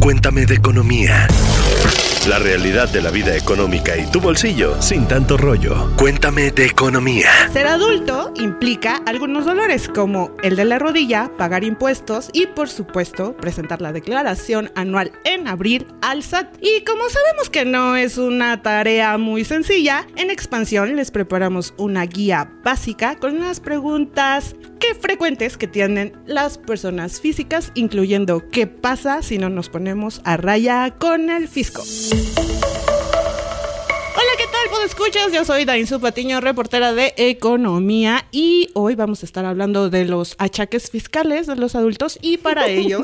Cuéntame de economía. La realidad de la vida económica y tu bolsillo sin tanto rollo. Cuéntame de economía. Ser adulto implica algunos dolores como el de la rodilla, pagar impuestos y por supuesto presentar la declaración anual en abril al SAT. Y como sabemos que no es una tarea muy sencilla, en expansión les preparamos una guía básica con unas preguntas que frecuentes que tienen las personas físicas, incluyendo qué pasa si no nos ponemos a raya con el fisco. Hola, ¿qué tal? ¿Cómo escuchas? Yo soy Dainzu Patiño, reportera de Economía y hoy vamos a estar hablando de los achaques fiscales de los adultos y para ello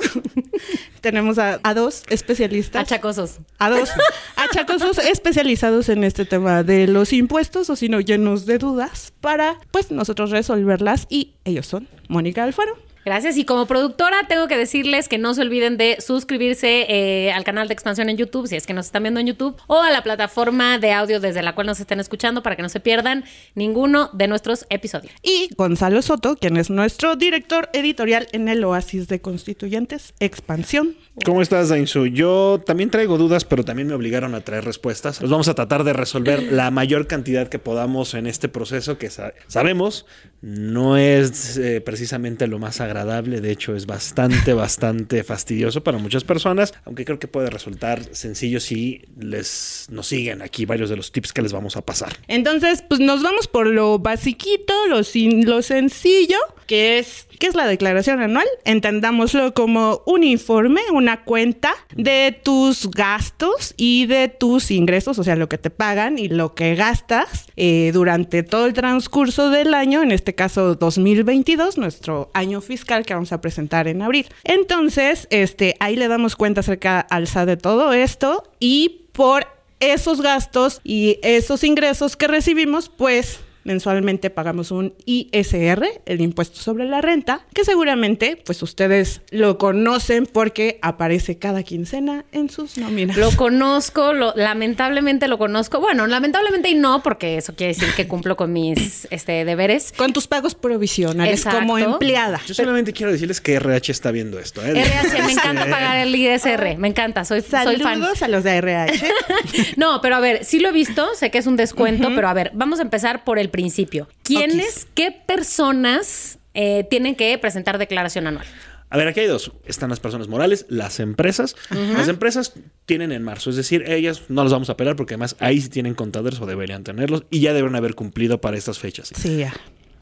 tenemos a, dos especialistas. Achacosos. A dos achacosos especializados en este tema de los impuestos o si no llenos de dudas para pues nosotros resolverlas y ellos son Mónica Alfaro. Gracias. Y como productora, tengo que decirles que no se olviden de suscribirse eh, al canal de expansión en YouTube, si es que nos están viendo en YouTube, o a la plataforma de audio desde la cual nos estén escuchando para que no se pierdan ninguno de nuestros episodios. Y Gonzalo Soto, quien es nuestro director editorial en el Oasis de Constituyentes, Expansión. ¿Cómo estás, Dainzu? Yo también traigo dudas, pero también me obligaron a traer respuestas. Los vamos a tratar de resolver la mayor cantidad que podamos en este proceso que sabemos no es eh, precisamente lo más de hecho es bastante, bastante fastidioso para muchas personas, aunque creo que puede resultar sencillo si les nos siguen aquí varios de los tips que les vamos a pasar. Entonces, pues nos vamos por lo basiquito, lo, lo sencillo, que es ¿qué es la declaración anual? Entendámoslo como un informe, una cuenta de tus gastos y de tus ingresos, o sea, lo que te pagan y lo que gastas eh, durante todo el transcurso del año, en este caso 2022, nuestro año fiscal que vamos a presentar en abril. Entonces, este, ahí le damos cuenta acerca al SAT de todo esto y por esos gastos y esos ingresos que recibimos, pues mensualmente pagamos un ISR, el impuesto sobre la renta, que seguramente pues ustedes lo conocen porque aparece cada quincena en sus nóminas. Lo conozco, lo, lamentablemente lo conozco. Bueno, lamentablemente y no, porque eso quiere decir que cumplo con mis este, deberes. Con tus pagos provisionales como empleada. Yo solamente quiero decirles que RH está viendo esto. ¿eh? RH, me encanta pagar el ISR, me encanta, soy, soy fan. a los de RH. no, pero a ver, sí lo he visto, sé que es un descuento, pero a ver, vamos a empezar por el principio. ¿Quiénes, qué personas eh, tienen que presentar declaración anual? A ver, aquí hay dos. Están las personas morales, las empresas. Las empresas tienen en marzo, es decir, ellas no las vamos a apelar porque además ahí sí tienen contadores o deberían tenerlos y ya deben haber cumplido para estas fechas. Sí, ya.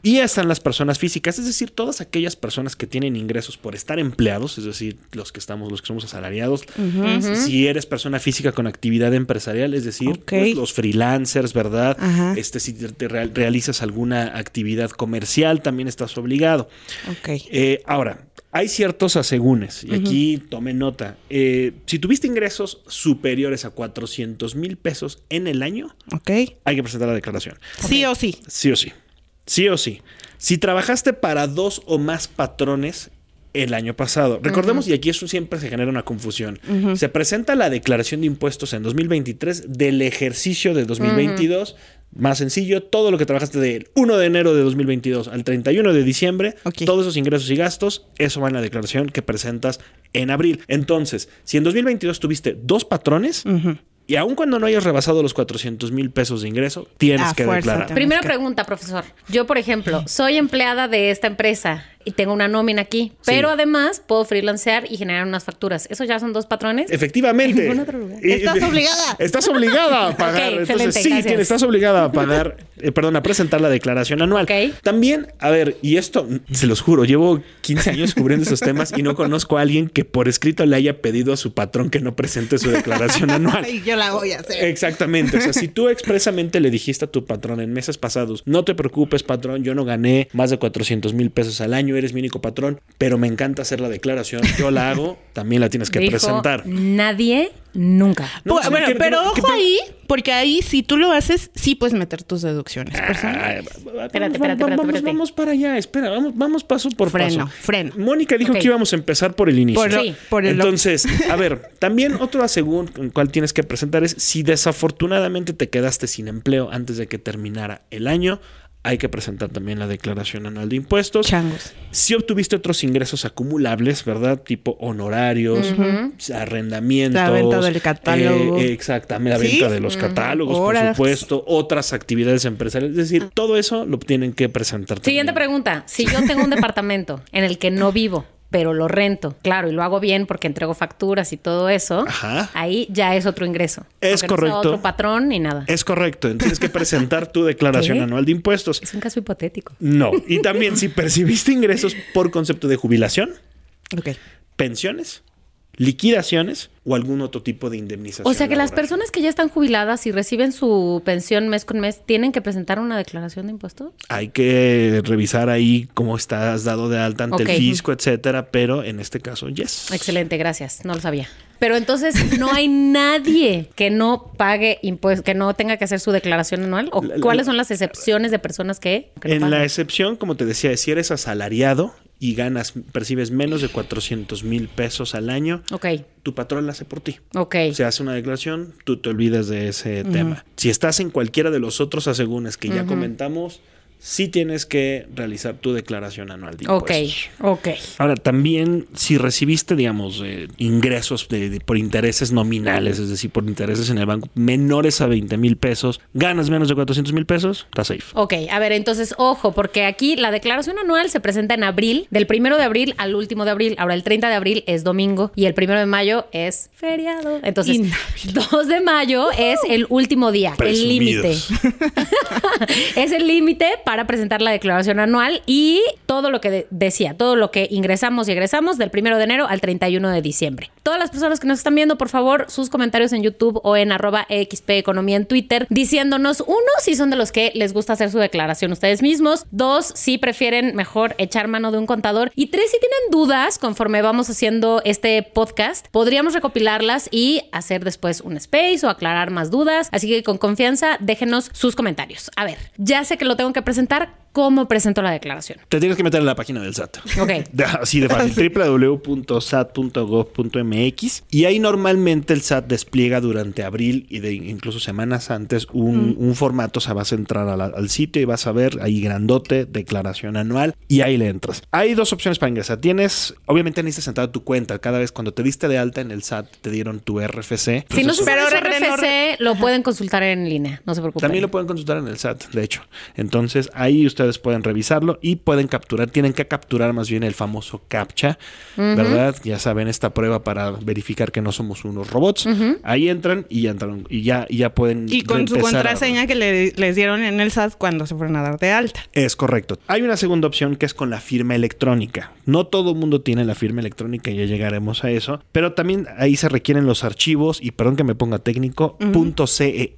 Y están las personas físicas, es decir, todas aquellas personas que tienen ingresos por estar empleados, es decir, los que estamos, los que somos asalariados. Si eres persona física con actividad empresarial, es decir, pues, los freelancers, ¿verdad? Este, si te realizas alguna actividad comercial, también estás obligado. Eh, ahora, hay ciertos asegúnes, y aquí tome nota. Eh, si tuviste ingresos superiores a 400 mil pesos en el año, hay que presentar la declaración. Sí o sí. Sí o sí. Sí o sí. Si trabajaste para dos o más patrones el año pasado. Recordemos, y aquí eso siempre se genera una confusión. Se presenta la declaración de impuestos en 2023 del ejercicio de 2022. Más sencillo, todo lo que trabajaste del 1 de enero de 2022 al 31 de diciembre, todos esos ingresos y gastos, eso va en la declaración que presentas en abril. Entonces, si en 2022 tuviste dos patrones, y aun cuando no hayas rebasado los 400 mil pesos de ingreso, tienes que declarar. Primera pregunta, profesor. Yo, por ejemplo, soy empleada de esta empresa y tengo una nómina aquí. Pero además puedo freelancear y generar unas facturas. ¿Eso ya son dos patrones? Efectivamente. estás obligada. Estás obligada a pagar. Entonces, sí, estás obligada a pagar, eh, perdón, a presentar la declaración anual. También, a ver, y esto se los juro, llevo 15 años cubriendo esos temas y no conozco a alguien que por escrito le haya pedido a su patrón que no presente su declaración anual. y yo la voy a hacer. Exactamente. O sea, si tú expresamente le dijiste a tu patrón en meses pasados, no te preocupes, patrón, yo no gané más de 400 mil pesos al año eres mi único patrón, pero me encanta hacer la declaración, yo la hago, también la tienes que Dijo, presentar. Nadie, nunca. No, bueno, que- pero que- ojo que- ahí, porque ahí si tú lo haces, sí puedes meter tus deducciones Ah. Espérate, espérate, espérate, vamos, espérate. vamos para allá, espera, vamos, vamos paso por Freno, paso. freno. Mónica dijo que íbamos a empezar por el inicio. Por, Sí. por el Entonces, a ver, también otro según en cual tienes que presentar es si desafortunadamente te quedaste sin empleo antes de que terminara el año, hay que presentar también la declaración anual de impuestos. changos. Si obtuviste otros ingresos acumulables, ¿verdad? Tipo honorarios, arrendamientos. La venta del catálogo. eh, exactamente, la ¿Sí? venta de los catálogos, Horas. por supuesto, otras actividades empresariales. Es decir, todo eso lo tienen que presentar. Siguiente también. pregunta. Si yo tengo un departamento en el que no vivo, pero lo rento, claro, y lo hago bien porque entrego facturas y todo eso, Ajá. ahí ya es otro ingreso. Es Aunque no correcto. otro patrón ni nada. Es correcto. Tienes que presentar tu declaración ¿Qué? anual de impuestos. Es un caso hipotético. No. Y también si percibiste ingresos por concepto de jubilación, Ok. pensiones, liquidaciones o algún otro tipo de indemnización. O sea que las personas que ya están jubiladas y reciben su pensión mes con mes tienen que presentar una declaración de impuestos. Hay que revisar ahí cómo estás dado de alta ante el fisco, etcétera, pero en este caso, yes. Excelente, gracias. No lo sabía. Pero entonces no hay nadie que no pague impuestos, que no tenga que hacer su declaración anual. ¿O La- la- cuáles son las excepciones de personas que, que no En la excepción, como te decía, si eres asalariado y ganas, percibes menos de 400 mil pesos al año, Ok, tu patrón la hace por ti. ok. Se hace una declaración, tú te olvidas de ese tema. Si estás en cualquiera de los otros asegúnes que ya comentamos, sí tienes que realizar tu declaración anual de Ok, impuestos. ok. Ahora, también si recibiste, digamos, eh, ingresos de- de- por intereses nominales, es decir, por intereses en el banco menores a 20 mil pesos, ganas menos de 400 mil pesos, está safe. Ok, a ver, entonces, ojo, porque aquí la declaración anual se presenta en abril, del primero de abril al último de abril. Ahora, el 30 de abril es domingo y el primero de mayo es feriado. Entonces, Inhábil. 2 de mayo es el último día, el límite. Es el límite para presentar la declaración anual y todo lo que de- decía, todo lo que ingresamos y egresamos del primero de enero al 31 de diciembre. Todas las personas que nos están viendo, por favor, sus comentarios en YouTube o en arroba XP Economía en Twitter, diciéndonos, uno, si son de los que les gusta hacer su declaración ustedes mismos, dos, si prefieren mejor echar mano de un contador y tres, si tienen dudas conforme vamos haciendo este podcast, podríamos recopilarlas y hacer después un space o aclarar más dudas. Así que con confianza, déjenos sus comentarios. A ver, ya sé que lo tengo que presentar presentar ¿Cómo presento la declaración? Te tienes que meter en la página del SAT. Ok. Así de fácil, www.sat.gov.mx y ahí normalmente el SAT despliega durante abril y de incluso semanas antes un, un formato, o sea, vas a entrar a la- al sitio y vas a ver ahí grandote, declaración anual y ahí le entras. Hay dos opciones para ingresar. Tienes, obviamente necesitas entrar a tu cuenta. Cada vez cuando te diste de alta en el SAT te dieron tu RFC. Si no se Pero RFC, lo pueden consultar en línea. No se preocupen. También lo pueden consultar en el SAT, de hecho. Entonces ahí ustedes pueden revisarlo y pueden capturar, tienen que capturar más bien el famoso CAPTCHA, ¿verdad? Ya saben, esta prueba para verificar que no somos unos robots. Ahí entran y ya entraron y ya, y ya pueden. Y con su a- contraseña que le- les dieron en el SAT cuando se fueron a dar de alta. Es correcto. Hay una segunda opción que es con la firma electrónica. No todo el mundo tiene la firma electrónica, ya llegaremos a eso. Pero también ahí se requieren los archivos, y perdón que me ponga técnico, punto .cer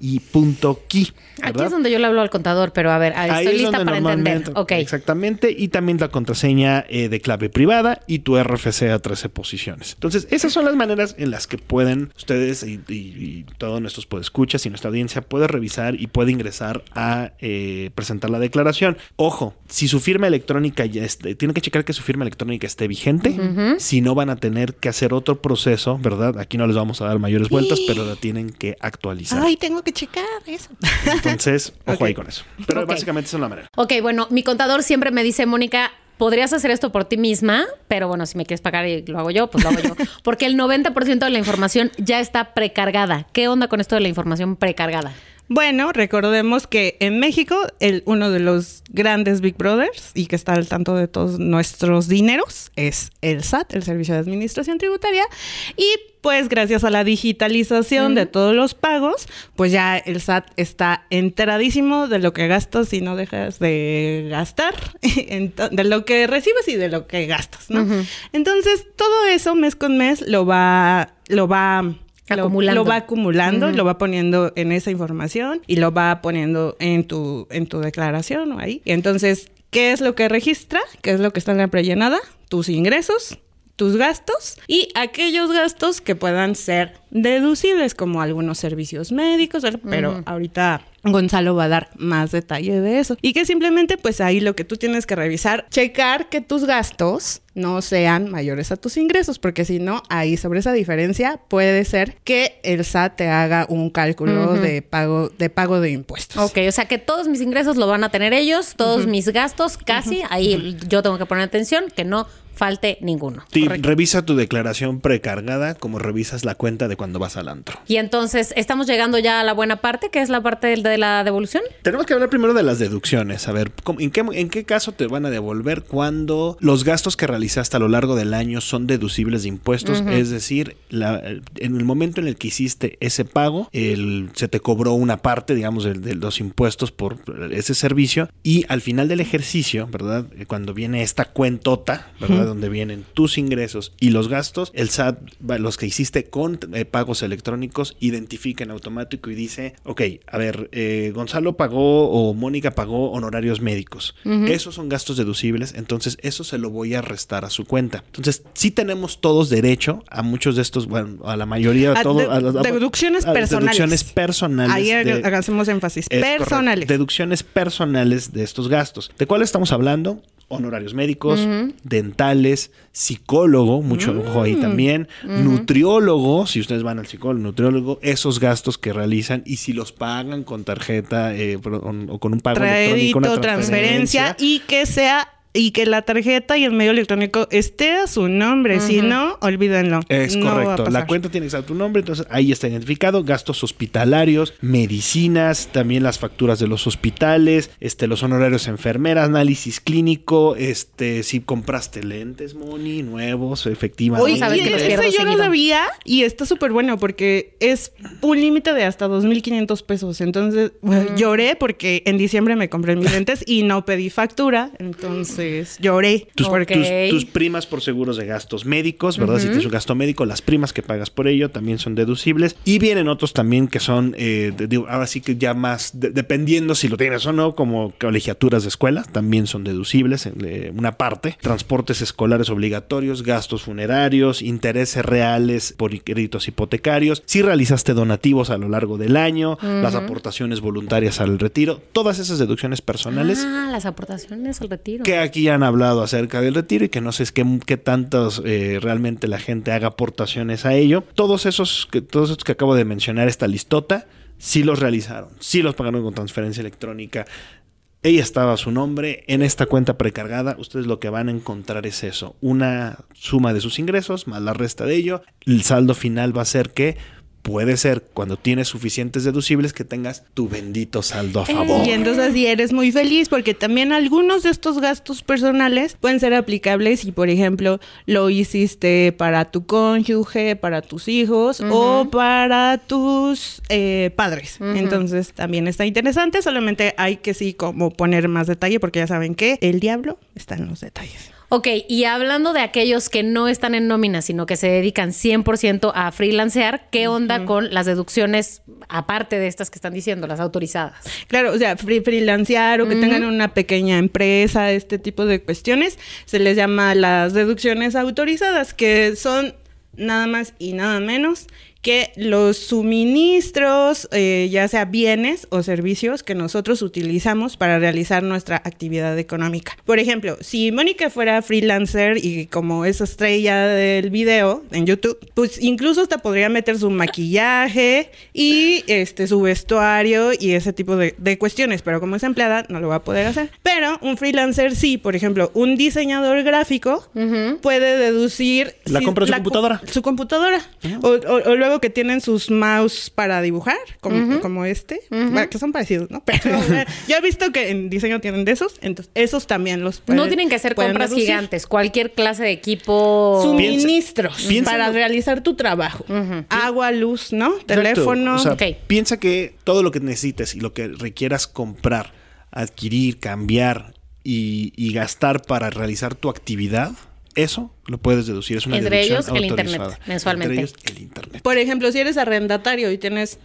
y punto .ki. Aquí ¿verdad? es donde yo le hablo al contador, pero a ver, estoy es lista para entender. normalmente- Ok. Exactamente. Y también la contraseña eh, de clave privada y tu RFC a 13 posiciones. Entonces, esas son las maneras en las que pueden ustedes y, y- y todos nuestros podescuchas y nuestra audiencia puede revisar y puede ingresar a eh, presentar la declaración. Ojo, si su firma electrónica ya esté, tiene que checar que su firma electrónica esté vigente. Si no, van a tener que hacer otro proceso, ¿verdad? Aquí no les vamos a dar mayores vueltas, pero la tienen que actualizar. Ay, tengo que checar eso. Entonces, ojo ahí con eso. Pero Ok. básicamente esa es manera. Ok, bueno, mi contador siempre me dice, Mónica, podrías hacer esto por ti misma, pero bueno, si me quieres pagar y lo hago yo, pues lo hago yo. Porque el 90% de la información ya está precargada. ¿Qué onda con esto de la información precargada? Bueno, recordemos que en México, el, uno de los grandes Big Brothers y que está al tanto de todos nuestros dineros es el SAT, el Servicio de Administración Tributaria. Y pues gracias a la digitalización de todos los pagos, pues ya el SAT está enteradísimo de lo que gastas y no dejas de gastar, de lo que recibes y de lo que gastas, ¿no? Entonces, todo eso mes con mes lo va, lo va Acumulando. Lo, va acumulando, lo va poniendo en esa información y lo va poniendo en tu, en tu declaración o ahí. Entonces, ¿Qué es lo que registra? ¿Qué es lo que está en la prellenada? Tus ingresos, tus gastos y aquellos gastos que puedan ser deducibles como algunos servicios médicos, pero ahorita Gonzalo va a dar más detalle de eso. Y que simplemente pues ahí lo que tú tienes que revisar, checar que tus gastos no sean mayores a tus ingresos, porque si no, ahí sobre esa diferencia puede ser que el SAT te haga un cálculo de pago de pago de impuestos. Ok, o sea que todos mis ingresos lo van a tener ellos, todos mis gastos casi, ahí yo tengo que poner atención que no falte ninguno. Sí, revisa tu declaración precargada como revisas la cuenta de cuando vas al antro. Y entonces, ¿estamos llegando ya a la buena parte, que es la parte de la devolución? Tenemos que hablar primero de las deducciones. A ver, ¿en qué, en qué caso te van a devolver cuando los gastos que realizaste a lo largo del año son deducibles de impuestos? Es decir, en el momento en el que hiciste ese pago, el, se te cobró una parte, digamos, de, de los impuestos por ese servicio y al final del ejercicio, ¿verdad? Cuando viene esta cuentota, ¿verdad? Donde vienen tus ingresos y los gastos, el SAT, los que hiciste con eh, pagos electrónicos, identifica en automático y dice, ok, a ver, eh, Gonzalo pagó o Mónica pagó honorarios médicos. Esos son gastos deducibles, entonces eso se lo voy a restar a su cuenta. Entonces, sí tenemos todos derecho a muchos de estos, bueno, a la mayoría, a, todo, a, deducciones personales. Deducciones personales. Ahí hagamos énfasis. Personales. Deducciones personales de estos gastos. ¿De cuáles estamos hablando? Honorarios médicos, dentales, psicólogo, mucho ojo ahí también, nutriólogo, si ustedes van al psicólogo, nutriólogo, esos gastos que realizan y si los pagan con tarjeta eh, o con un pago electrónico, una transferencia. y que sea y que la tarjeta y el medio electrónico esté a su nombre. Si no, olvídenlo. Es correcto. La cuenta tiene que estar a tu nombre, entonces ahí está identificado. Gastos hospitalarios, medicinas, también las facturas de los hospitales, este, los honorarios de enfermeras, análisis clínico, este, si compraste lentes, Moni, nuevos, efectivamente. Oye, ¿sabes que ese yo no sabía y está súper bueno porque es un límite de hasta 2.500 pesos. Entonces, lloré porque en diciembre me compré mis lentes y no pedí factura. Entonces lloré. Tus, primas por seguros de gastos médicos, ¿verdad? Si tienes un gasto médico, las primas que pagas por ello también son deducibles. Y vienen otros también que son, eh, ahora sí que ya más, dependiendo si lo tienes o no, como colegiaturas de escuela, también son deducibles en eh, una parte. Transportes escolares obligatorios, gastos funerarios, intereses reales por créditos hipotecarios. Si realizaste donativos a lo largo del año, las aportaciones voluntarias al retiro, todas esas deducciones personales. Ah, las aportaciones al retiro. Que aquí han hablado acerca del retiro y que no sé qué, qué tantos eh, realmente la gente haga aportaciones a ello. Todos esos, que, todos esos que acabo de mencionar, esta listota, sí los realizaron, sí los pagaron con transferencia electrónica. Ella estaba su nombre en esta cuenta precargada. Ustedes lo que van a encontrar es eso: una suma de sus ingresos más la resta de ello. El saldo final va a ser que puede ser cuando tienes suficientes deducibles que tengas tu bendito saldo a favor. Y entonces si eres muy feliz porque también algunos de estos gastos personales pueden ser aplicables si por ejemplo lo hiciste para tu cónyuge, para tus hijos o para tus eh, padres. Entonces también está interesante, solamente hay que sí como poner más detalle porque ya saben que el diablo está en los detalles. Ok, y hablando de aquellos que no están en nómina, sino que se dedican 100% a freelancear, ¿qué onda con las deducciones aparte de estas que están diciendo, las autorizadas? Claro, o sea, freelancear o que tengan una pequeña empresa, este tipo de cuestiones, se les llama las deducciones autorizadas, que son nada más y nada menos que los suministros, eh, ya sea bienes o servicios que nosotros utilizamos para realizar nuestra actividad económica. Por ejemplo, si Mónica fuera freelancer y como es estrella del video en YouTube, pues incluso hasta podría meter su maquillaje y este su vestuario y ese tipo de, cuestiones, pero como es empleada no lo va a poder hacer. Pero un freelancer sí, por ejemplo, un diseñador gráfico puede deducir... La compra de su computadora. Su computadora. o, o luego que tienen sus mouse para dibujar, como, como este, que son parecidos, ¿no? Pero yo he visto que en diseño tienen de esos, entonces esos también los pueden, No tienen que ser compras gigantes, cualquier clase de equipo. Suministros para realizar tu trabajo. Agua, luz, ¿no? Teléfono. Piensa que todo lo que necesites y lo que requieras comprar, adquirir, cambiar y gastar para realizar tu actividad eso lo puedes deducir. Es una Entre ellos el Internet, mensualmente. Entre ellos el Internet. Por ejemplo, si eres arrendatario y tienes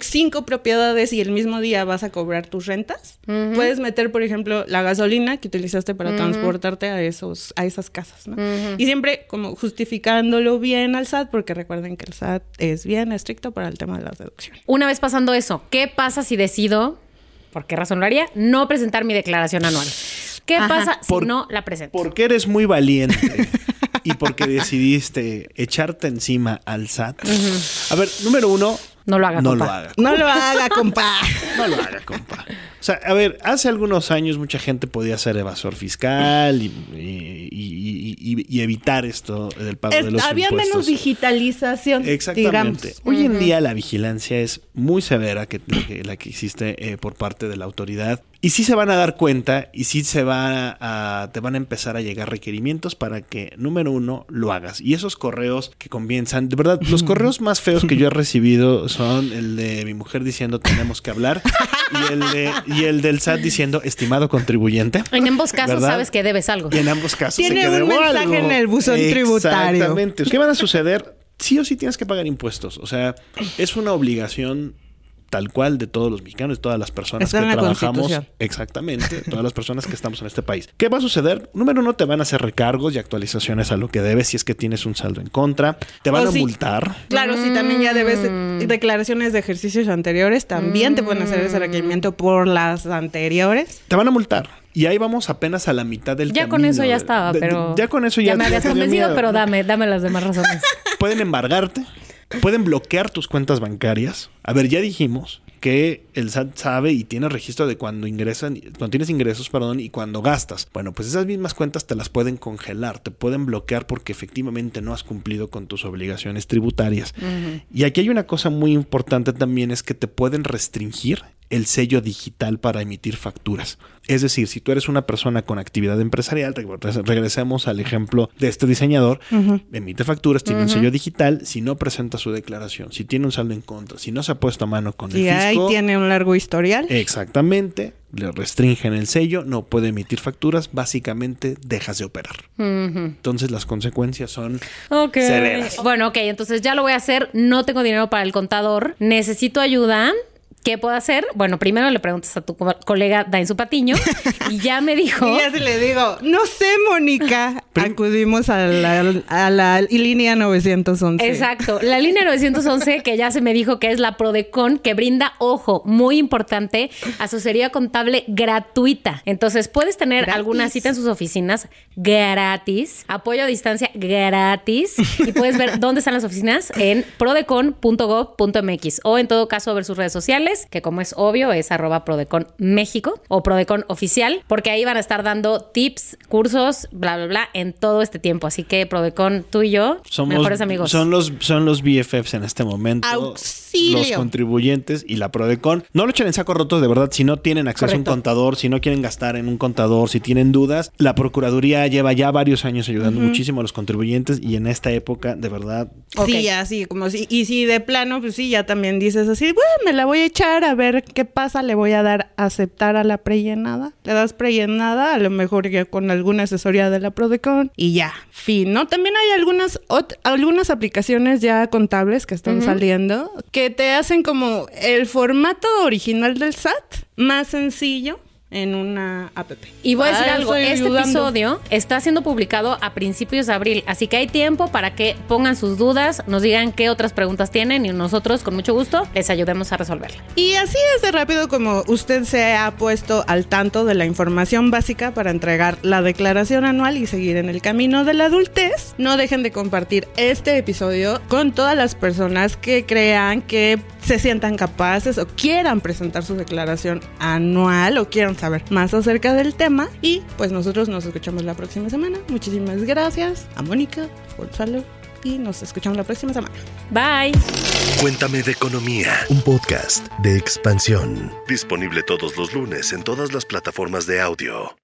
cinco propiedades y el mismo día vas a cobrar tus rentas. Puedes meter, por ejemplo, la gasolina que utilizaste para transportarte a esos, a esas casas, ¿no? Y siempre como justificándolo bien al SAT, porque recuerden que el SAT es bien estricto para el tema de las deducciones. Una vez pasando eso, ¿qué pasa si decido, por qué razón lo haría, no presentar mi declaración anual? ¿Qué Ajá. pasa si Por- no la presento? Porque eres muy valiente y porque decidiste echarte encima al SAT. A ver, número uno. No lo haga, No compa. lo haga. No lo haga, compa. No lo haga, compa. O sea, a ver, hace algunos años mucha gente podía ser evasor fiscal y, y- y- y- y evitar esto del pago Es- de los había impuestos. menos digitalización. Exactamente. digamos. Hoy en día la vigilancia es muy severa que, que- la que existe eh, por parte de la autoridad. Y sí se van a dar cuenta y sí se va a, te van a empezar a llegar requerimientos para que, número uno, lo hagas. Y esos correos que comienzan, de verdad, los correos más feos que yo he recibido son el de mi mujer diciendo tenemos que hablar y el, de, y el del SAT diciendo estimado contribuyente. En ambos casos ¿Verdad? sabes que debes algo. Y en ambos casos Tiene se un mensaje algo. en el buzón tributario. Exactamente. ¿Qué van a suceder? Sí o sí tienes que pagar impuestos. O sea, es una obligación tal cual de todos los mexicanos, de todas las personas Está que en la trabajamos. Exactamente, todas las personas que estamos en este país. ¿Qué va a suceder? Número uno, te van a hacer recargos y actualizaciones a lo que debes si es que tienes un saldo en contra. Te van O a si- multar. Claro, si también ya debes de- declaraciones de ejercicios anteriores, también te pueden hacer ese requerimiento por las anteriores. Te van a multar. Y ahí vamos apenas a la mitad del Ya camino. con eso ya estaba, De- de- pero... Ya con eso ya... me habías convencido, pero dame, dame las demás razones. pueden embargarte, pueden bloquear tus cuentas bancarias. A ver, ya dijimos que el SAT sabe y tiene registro de cuando ingresan, cuando tienes ingresos, perdón, y cuando gastas. Bueno, pues esas mismas cuentas te las pueden congelar, te pueden bloquear porque efectivamente no has cumplido con tus obligaciones tributarias. Y aquí hay una cosa muy importante también es que te pueden restringir el sello digital para emitir facturas. Es decir, si tú eres una persona con actividad empresarial, re- regresemos al ejemplo de este diseñador, emite facturas, tiene un sello digital, si no presenta su declaración, si tiene un saldo en contra, si no se ha puesto a mano con Y el ahí fisco, tiene un largo historial. exactamente, le restringen el sello, no puede emitir facturas, básicamente dejas de operar. Entonces las consecuencias son Ok. severas. Bueno, ok, entonces ya lo voy a hacer. No tengo dinero para el contador. Necesito ayuda. ¿Qué puedo hacer? Bueno, primero le preguntas a tu co- colega Dainzu Patiño y ya me dijo. Y ya si le digo, no sé, Mónica, acudimos a la, a la línea 911. Exacto. La línea 911, que ya se me dijo que es la Prodecon, que brinda, ojo, muy importante, asesoría contable gratuita. Entonces, puedes tener Gratis. alguna cita en sus oficinas gratis, apoyo a distancia gratis, y puedes ver dónde están las oficinas en prodecon.gov.mx o en todo caso ver sus redes sociales, que como es obvio es arroba Prodecon México o Prodecon Oficial, porque ahí van a estar dando tips, cursos, bla, bla, bla, en todo este tiempo. Así que Prodecon, tú y yo, Somos, mejores amigos. Son los, son los BFFs en este momento. Auxilio. Los contribuyentes y la Prodecon. No lo echen en saco rotos, de verdad. Si no tienen acceso Correcto. a un contador, si no quieren gastar en un contador, si tienen dudas, la Procuraduría lleva ya varios años ayudando muchísimo a los contribuyentes y en esta época, de verdad, Sí, así como si, y si de plano, pues sí, ya también dices así, bueno, me la voy a echar a ver qué pasa, le voy a dar aceptar a la prellenada, le das prellenada, a lo mejor ya con alguna asesoría de la Prodecon y ya, fin, ¿no? También hay algunas, algunas aplicaciones ya contables que están saliendo que te hacen como el formato original del SAT más sencillo en una app. Y voy a decir Ah, algo, este ayudando. episodio está siendo publicado a principios de abril, así que hay tiempo para que pongan sus dudas, nos digan qué otras preguntas tienen y nosotros con mucho gusto les ayudemos a resolverla. Y así es de rápido como usted se ha puesto al tanto de la información básica para entregar la declaración anual y seguir en el camino de la adultez. No dejen de compartir este episodio con todas las personas que crean que se sientan capaces o quieran presentar su declaración anual o quieran saber más acerca del tema. Y pues nosotros nos escuchamos la próxima semana. Muchísimas gracias a Mónica, Gonzalo y nos escuchamos la próxima semana. Bye. Cuéntame de Economía, un podcast de expansión. Disponible todos los lunes en todas las plataformas de audio.